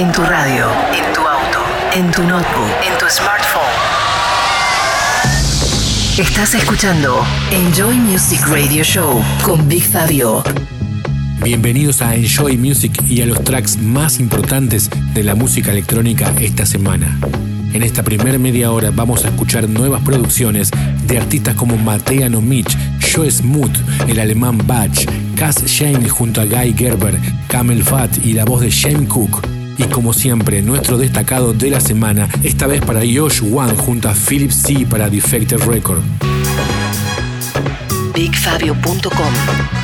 En tu radio, en tu auto, en tu notebook, en tu smartphone. Estás escuchando Enjoy Music Radio Show con Big Fabio. Bienvenidos a Enjoy Music y a los tracks más importantes de la música electrónica esta semana. En esta primera media hora vamos a escuchar nuevas producciones de artistas como Mateano Mitch, Joe Smooth, el alemán Batch, Cass Shane junto a Guy Gerber, Camel Fat y la voz de Shane Cook. Y como siempre, nuestro destacado de la semana, esta vez para Josh One junto a Philip C para Defected Record. BigFabio.com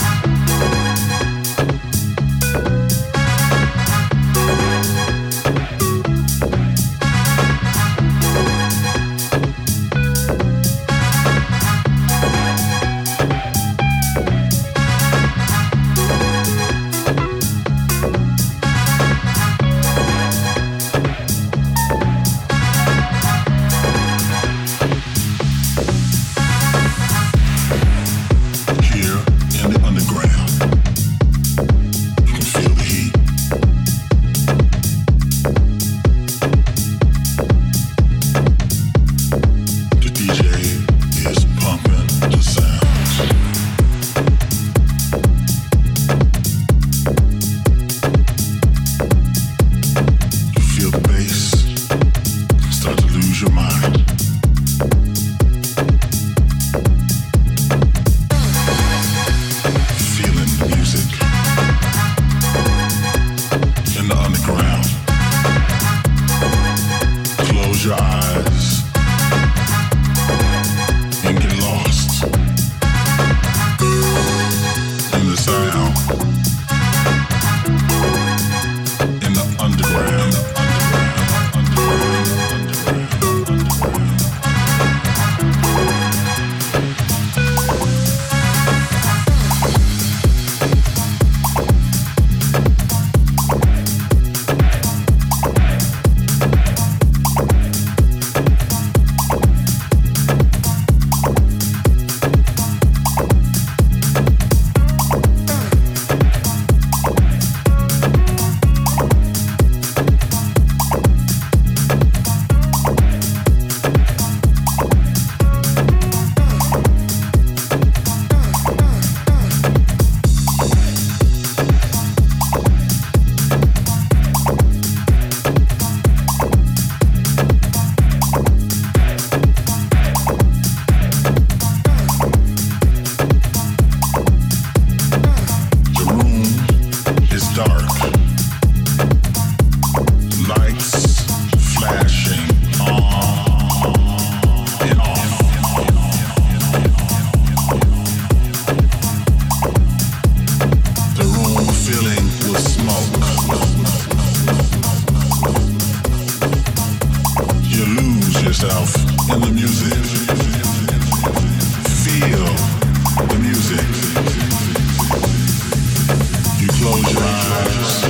rise,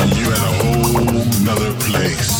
and you are at a whole nother place.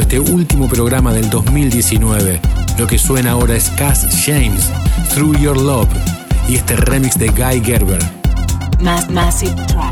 Este último programa del 2019. Lo que suena ahora es Cass James, Through Your Love, y este remix de Guy Gerber. Massive Tracks. Fabio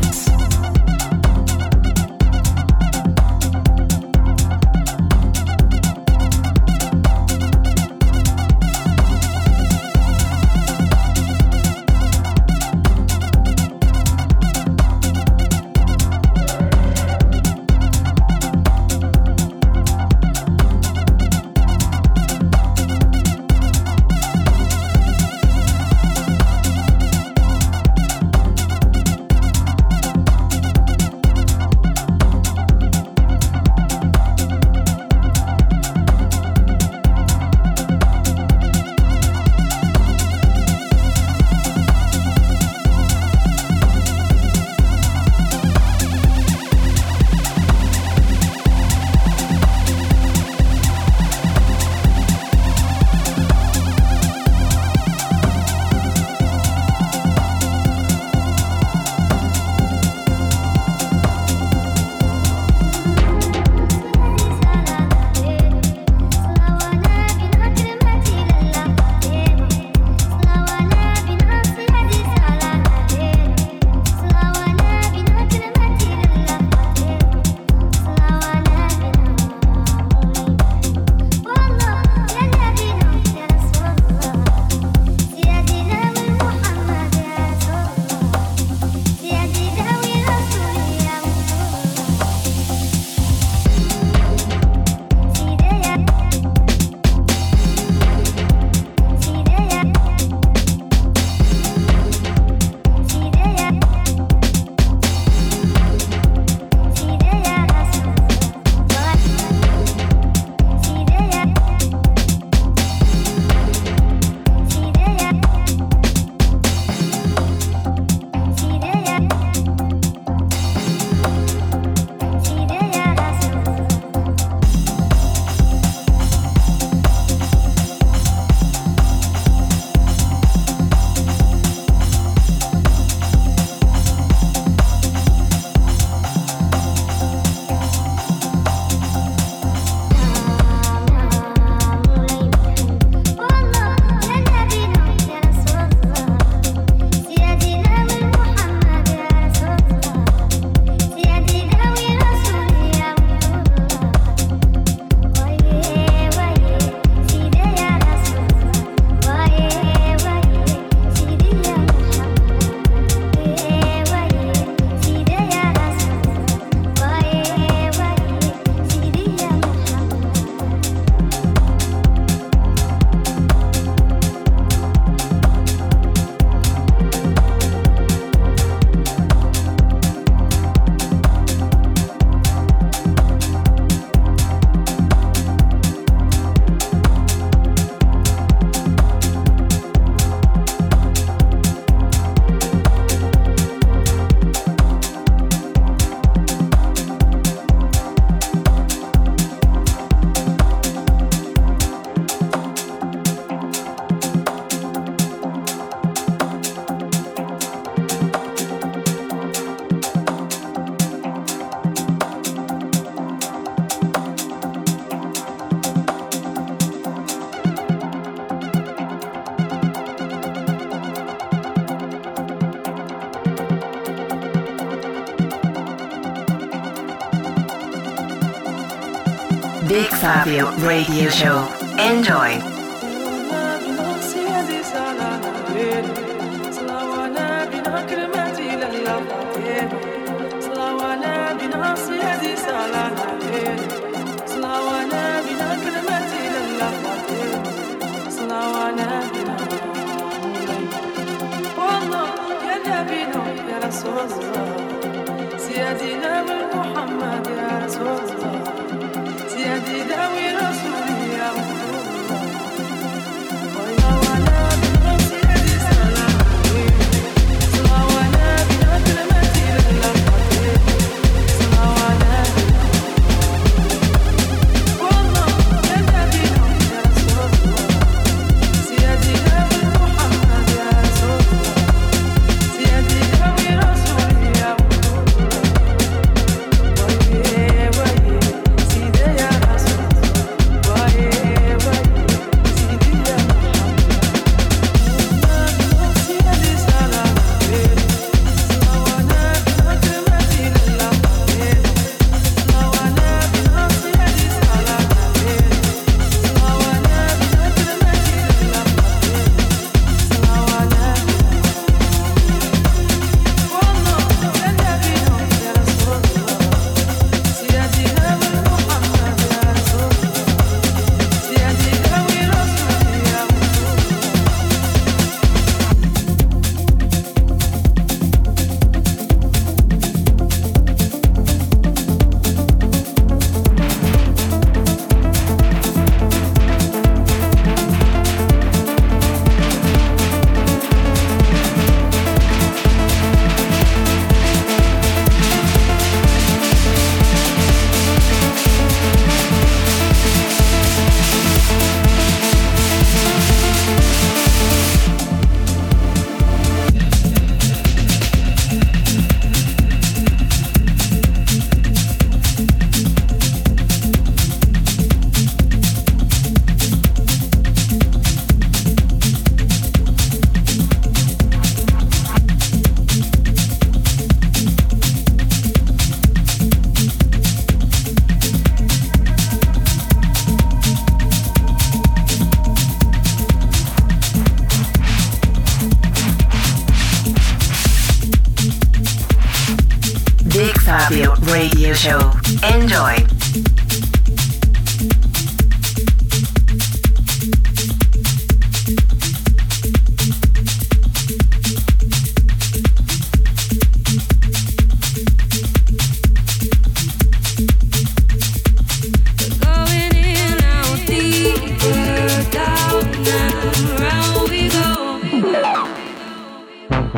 Radio Show. Enjoy.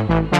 Lo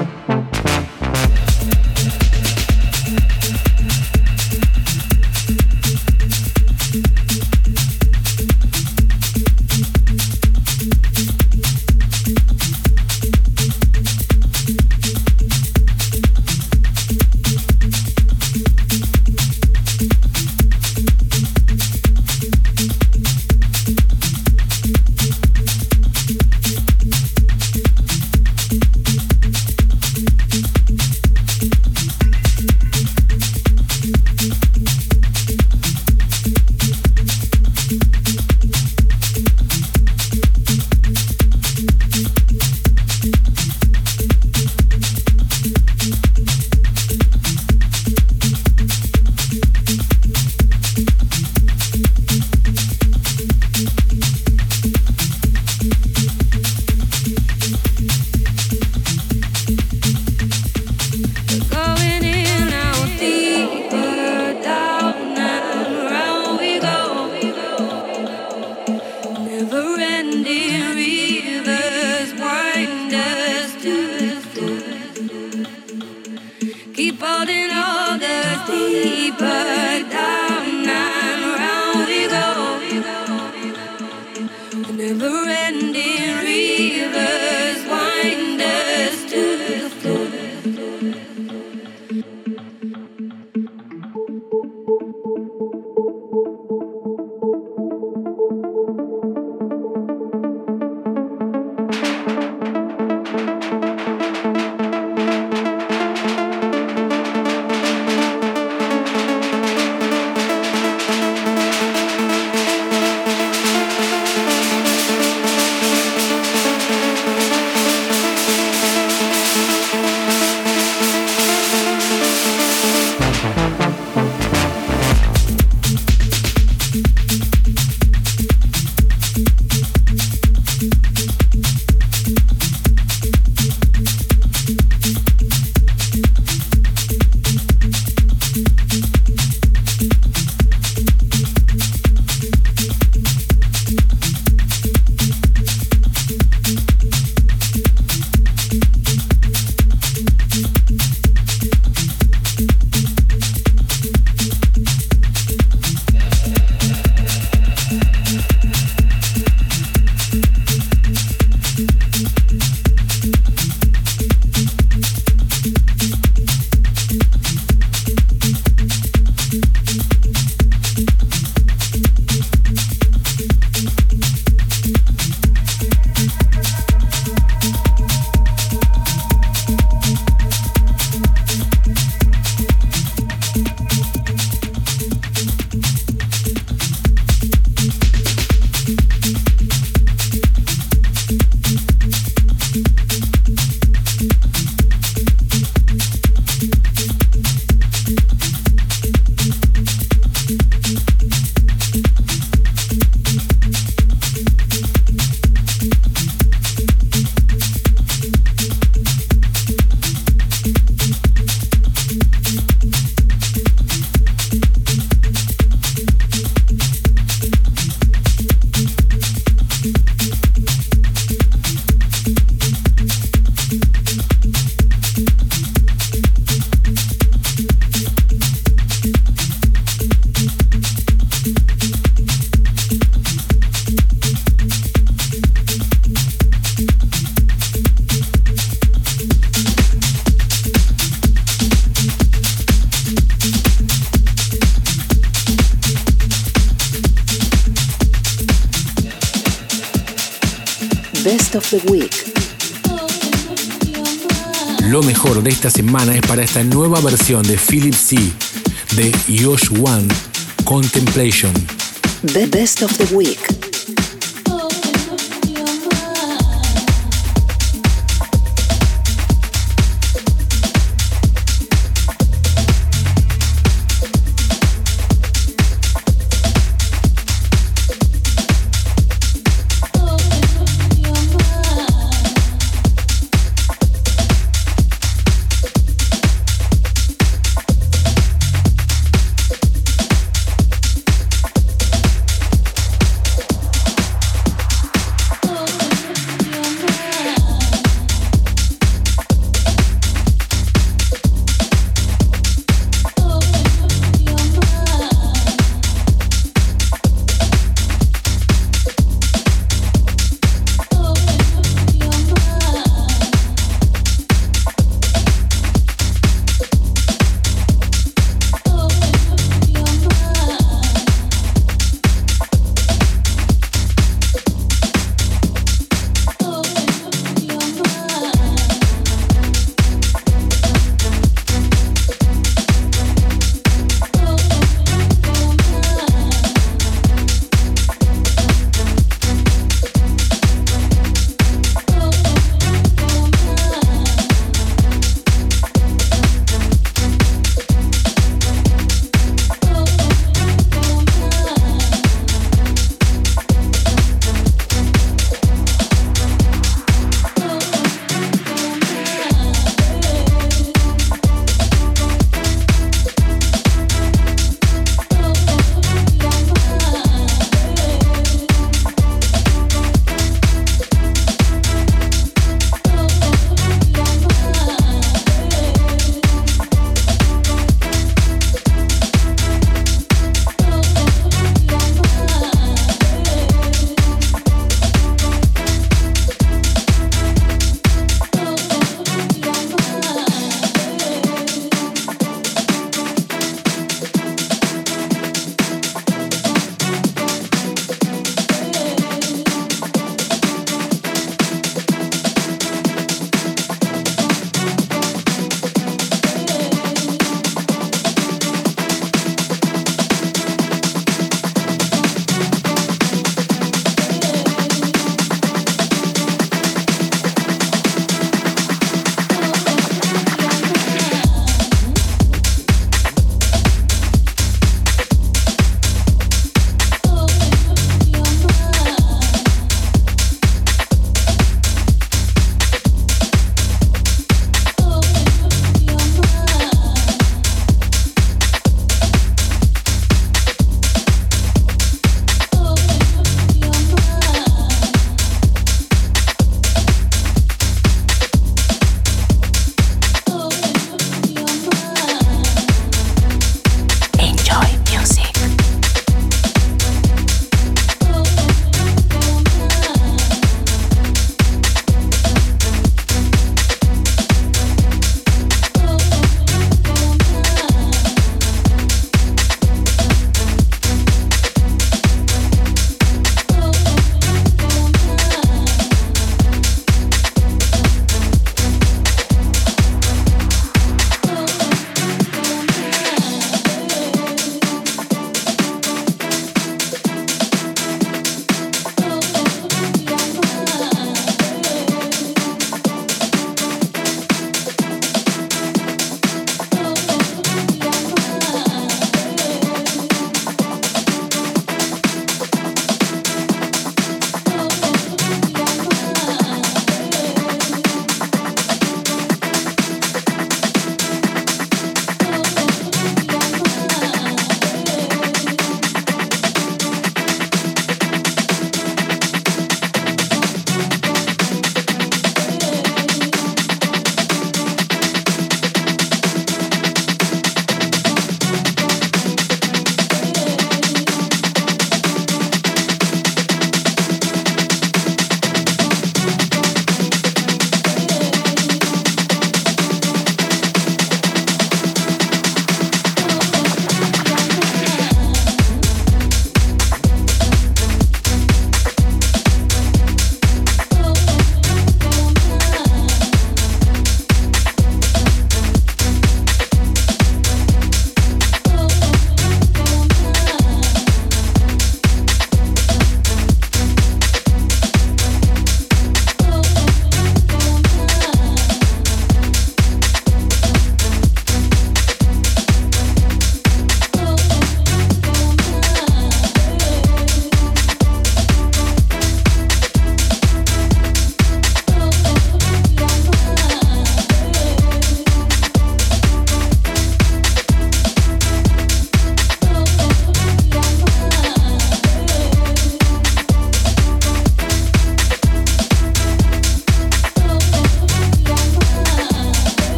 esta semana es para esta nueva versión de Philip C. de Yosh One Contemplation. The Best of the Week.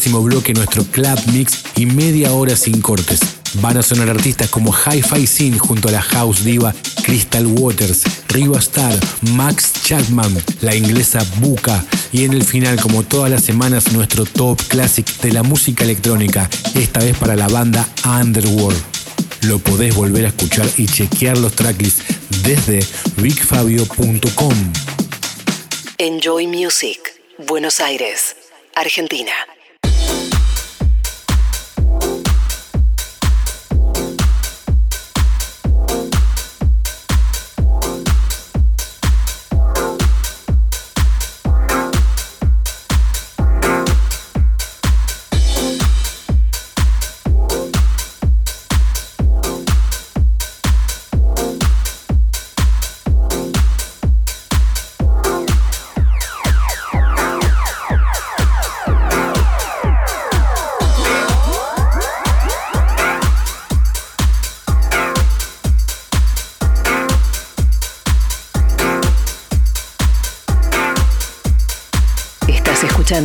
Próximo bloque nuestro club mix y media hora sin cortes. Van a sonar artistas como Hi-Fi Sin junto a la house diva Crystal Waters, Riva Star, Max Chapman, la inglesa Buka y en el final, como todas las semanas, nuestro top classic de la música electrónica, esta vez para la banda Underworld. Lo podés volver a escuchar y chequear los tracklists desde bigfabio.com. Enjoy Music, Buenos Aires, Argentina.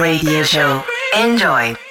Radio Show. Enjoy.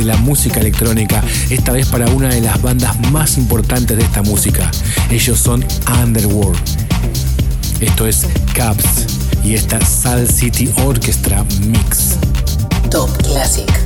De la música electrónica, esta vez para una de las bandas más importantes de esta música. Ellos son Underworld. Esto es Caps y esta Sal City Orchestra Mix. Top Classic.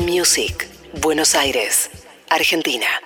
Music, Buenos Aires, Argentina.